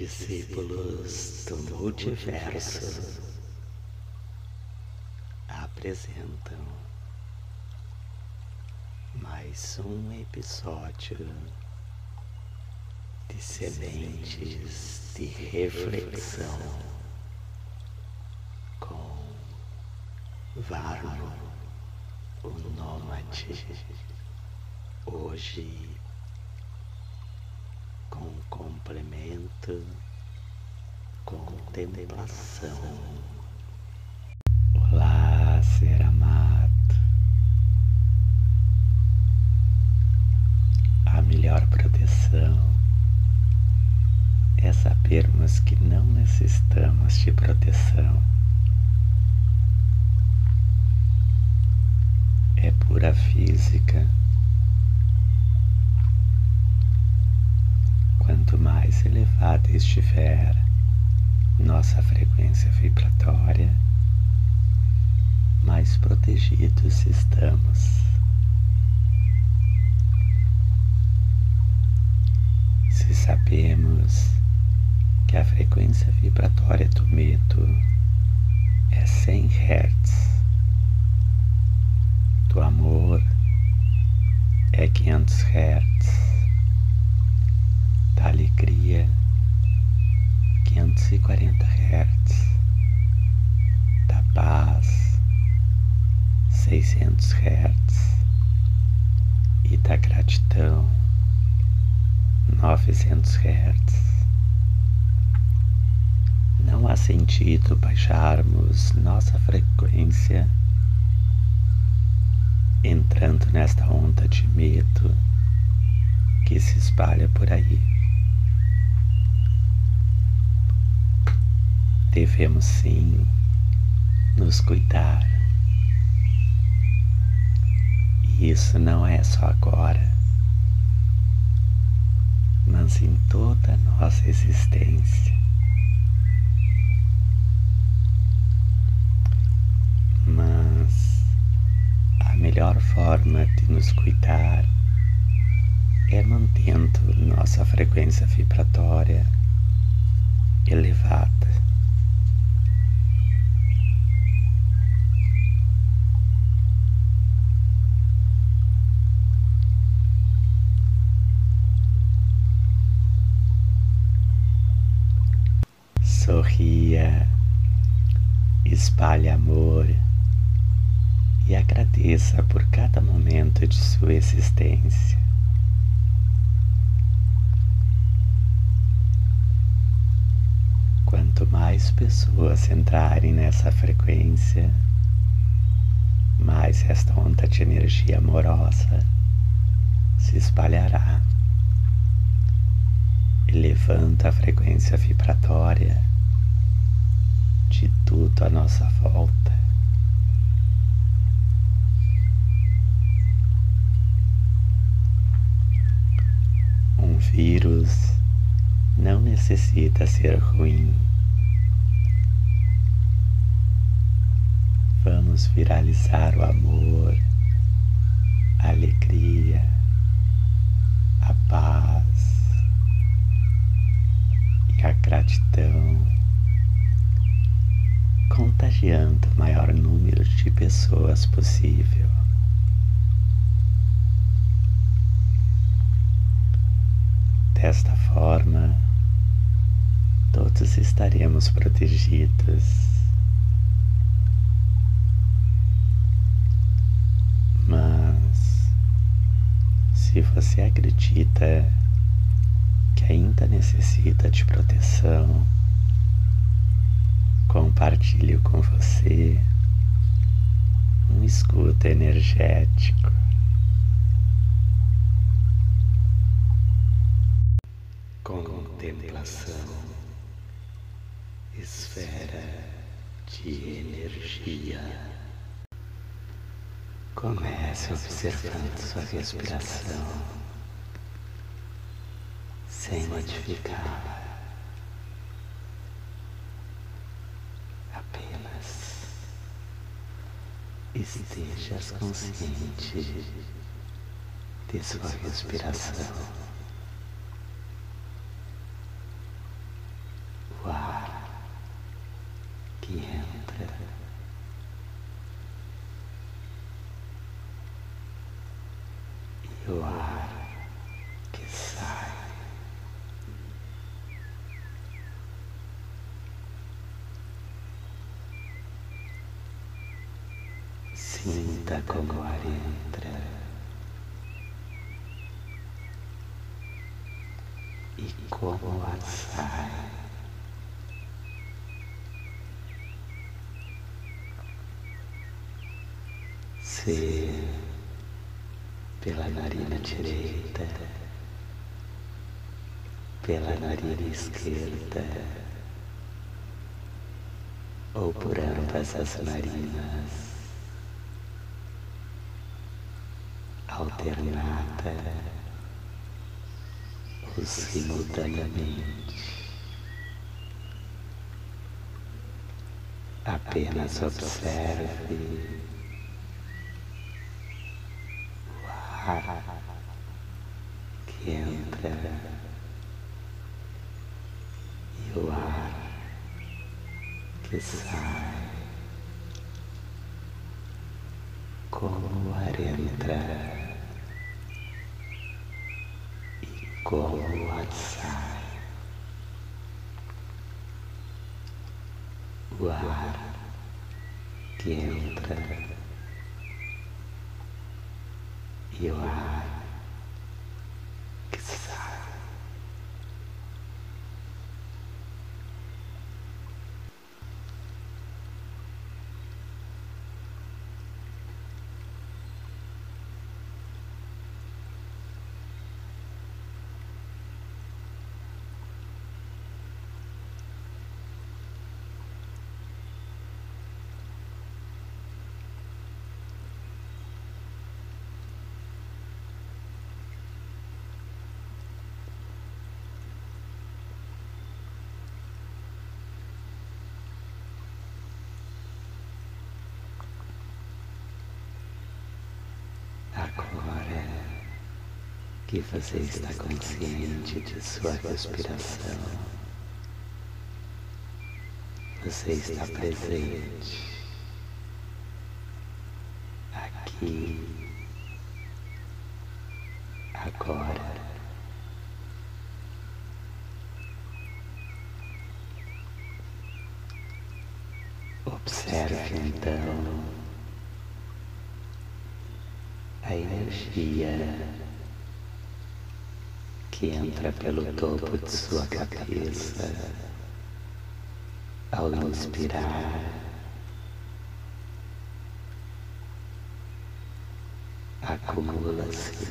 discípulos do multiverso apresentam mais um episódio de sementes de reflexão com Varno, o nômade, hoje com complemento, contemplação. Olá, ser amado. A melhor proteção é sabermos que não necessitamos de proteção. É pura física Quanto mais elevada estiver nossa frequência vibratória, mais protegidos estamos. Se sabemos que a frequência vibratória do medo é 100 Hz, do amor é 500 Hz, nesta onda de medo que se espalha por aí. devemos sim nos cuidar. E isso não é só agora, mas em toda a nossa existência. Nos cuidar é mantendo nossa frequência vibratória elevada. sorria, espalhe amor e agradeça por cada momento de sua existência. Quanto mais pessoas entrarem nessa frequência, mais esta onda de energia amorosa se espalhará, elevando a frequência vibratória de tudo à nossa volta. Vírus não necessita ser ruim. Vamos viralizar o amor, a alegria, a paz e a gratidão contagiando o maior número de pessoas possível. Desta forma, todos estaremos protegidos. Mas, se você acredita que ainda necessita de proteção, compartilho com você um escudo energético. Contemplação, esfera de energia. Comece observando sua respiração sem modificar. estejas consciente de sua respiração. Que entra e o ar que sai. Sinta como o ar entra e como o ar sai. Se pela narina direita, pela narina esquerda, ou por ambas as narinas, alternada ou simultaneamente. Apenas observe ar que entra e o ar que sai. Como o ar entra e como o ar sai. O ar que entra e o ar que sai. Agora que você está consciente de sua respiração, você está presente aqui, agora. Observe então a energia que entra pelo topo de sua cabeça ao inspirar. Acumula-se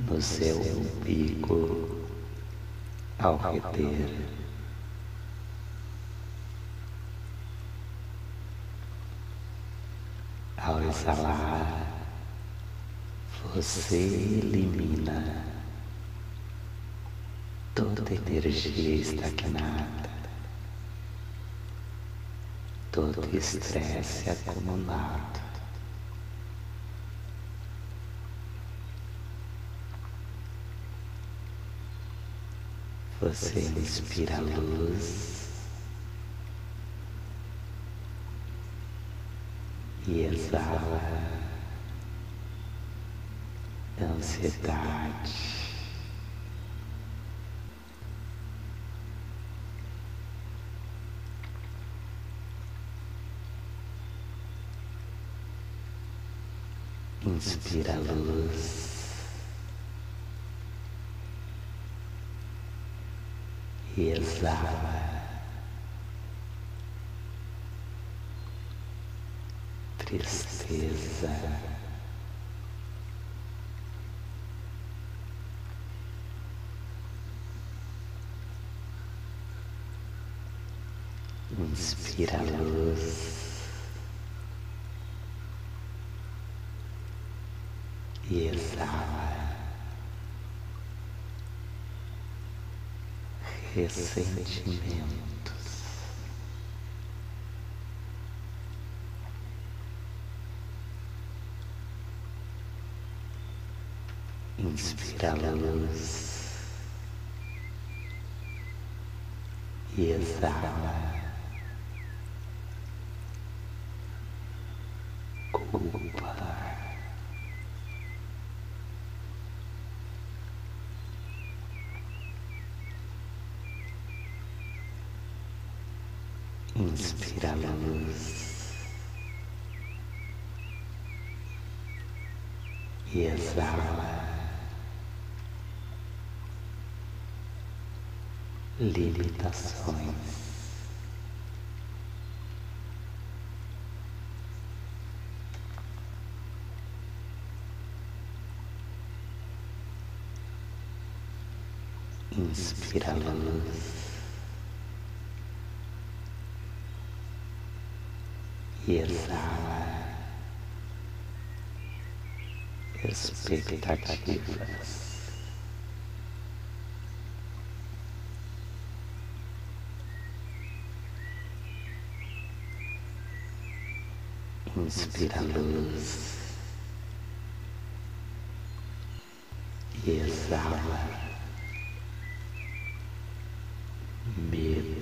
no seu umbigo ao reter. Ao exalar, você elimina toda energia estagnada, todo estresse acumulado. Você inspira luz e exala ansiedade. Inspira a luz. E exala. Tristeza. Inspira luz e exala. Ressentimentos. Inspira a luz e exala. Culpa. Inspira a luz. E exala. Limitações. Inspira a luz e exala expectativas. Inspira luz e exala medo.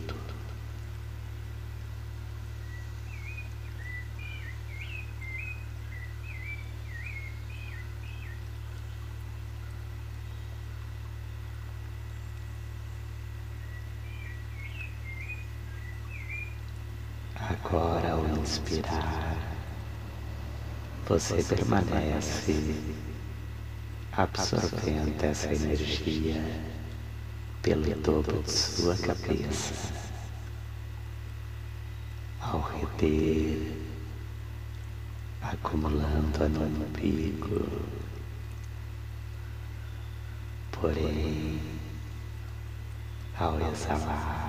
Agora, ao inspirar, você permanece absorvendo essa energia pelo topo de sua cabeça. Ao reter, acumulando no umbigo. Porém, ao exalar,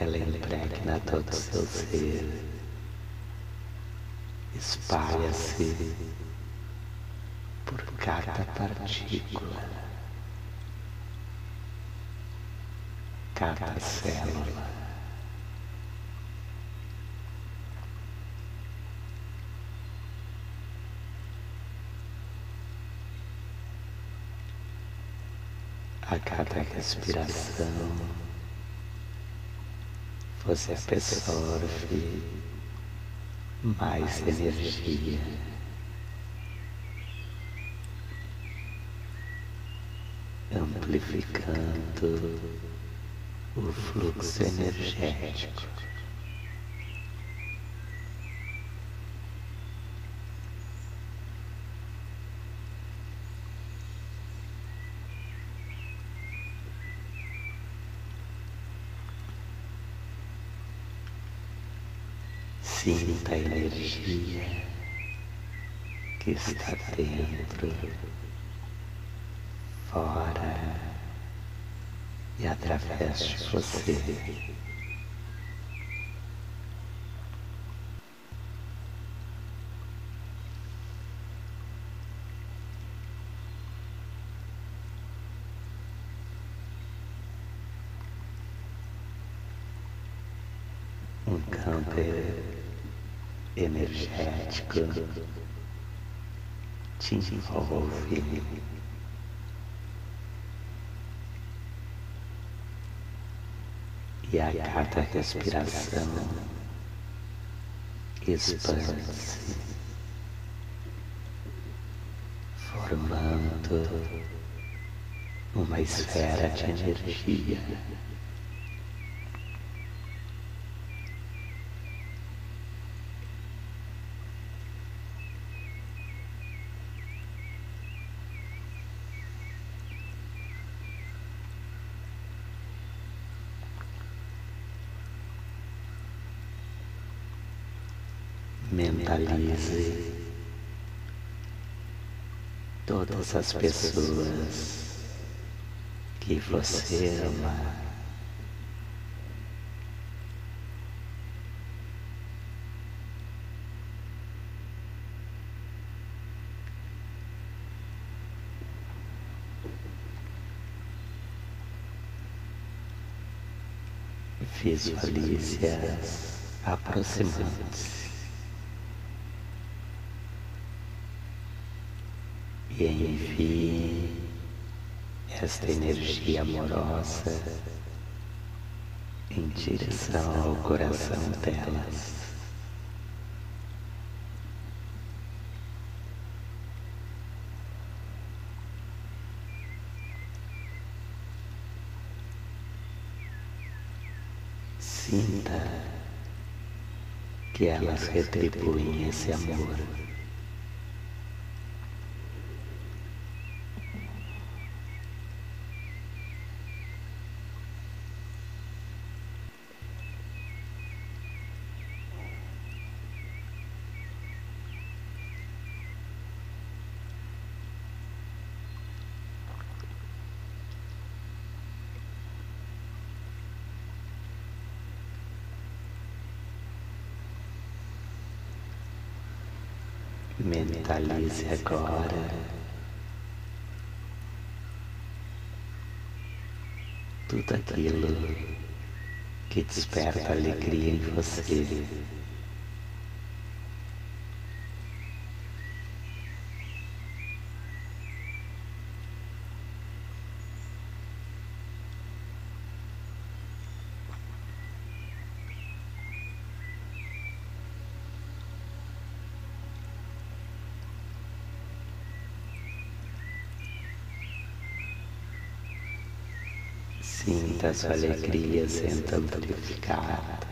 ela impregna todo o seu ser, espalha-se por cada partícula. cada célula. A cada respiração, você absorve mais energia. amplificando o fluxo energético. Sinta a energia que está dentro, fora e através de você. Um campo energético te envolve e a cada respiração expande-se, formando uma esfera de energia. mentalize todas as pessoas que você ama. Visualize-as aproximando-se. envie esta energia amorosa em direção ao coração delas. Sinta que elas retribuem esse amor. Mentalize agora tudo aquilo que desperta alegria em você. Sinta sua alegria sendo amplificada.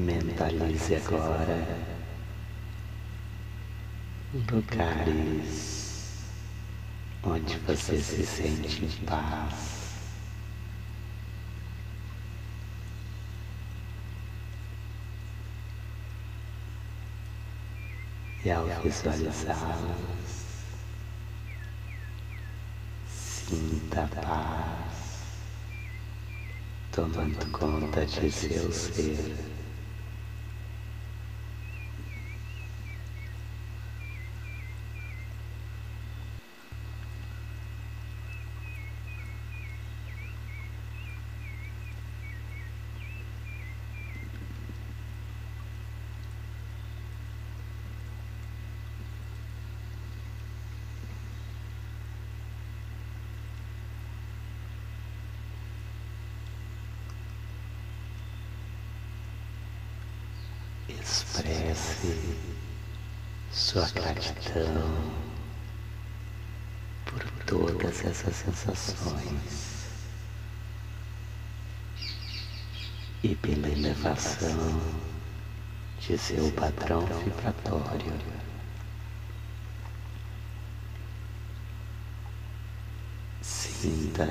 Mentalize agora lugares onde você se sente em paz. E ao visualizá-los, sinta a paz tomando conta de seu ser. Expresse sua gratidão por todas essas sensações e pela elevação de seu padrão vibratório. Sinta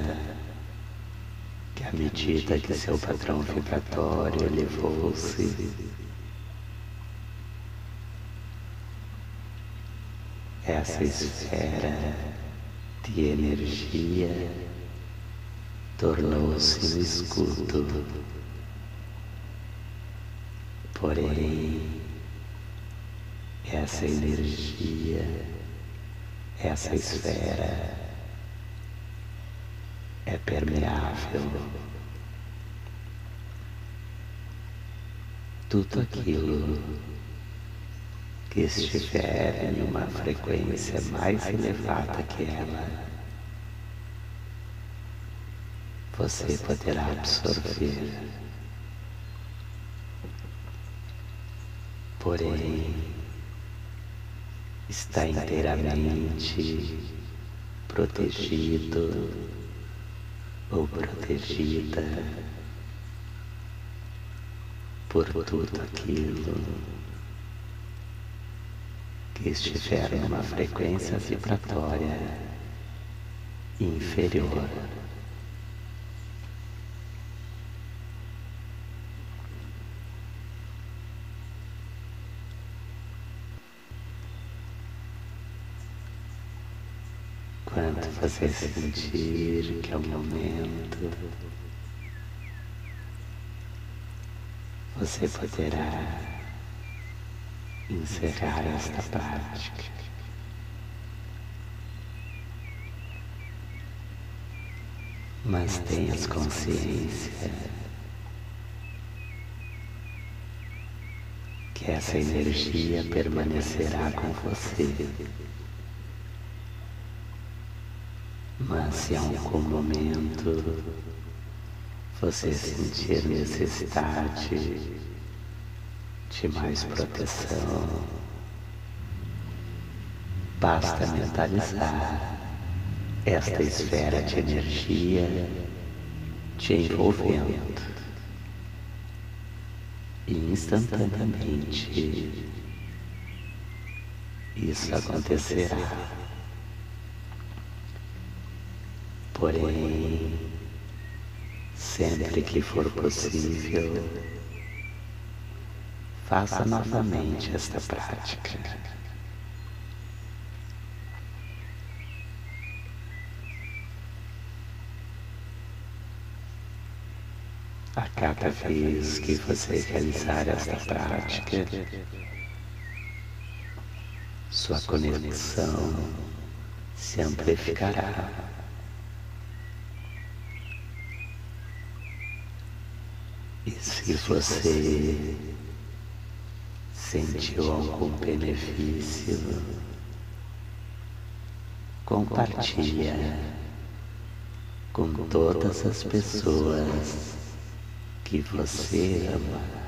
que à medida que seu padrão vibratório elevou-se, essa esfera de energia tornou-se um escudo. Porém, essa energia, essa esfera é permeável. Tudo aquilo que estiver em uma frequência mais elevada que ela, você poderá absorver. Porém, está inteiramente protegido ou protegida por tudo aquilo que estiver numa frequência vibratória inferior. Quando você sentir que é o momento, você poderá encerrar esta prática. mas tenhas consciência que essa energia permanecerá com você. Mas se a algum momento você sentir necessidade de mais proteção, basta mentalizar esta esfera de energia te envolvendo e instantaneamente. Isso acontecerá. Porém, sempre que for possível, faça novamente esta prática. A cada vez que você realizar esta prática, sua conexão se amplificará. E se você sentiu algum benefício, compartilha com todas as pessoas que você ama.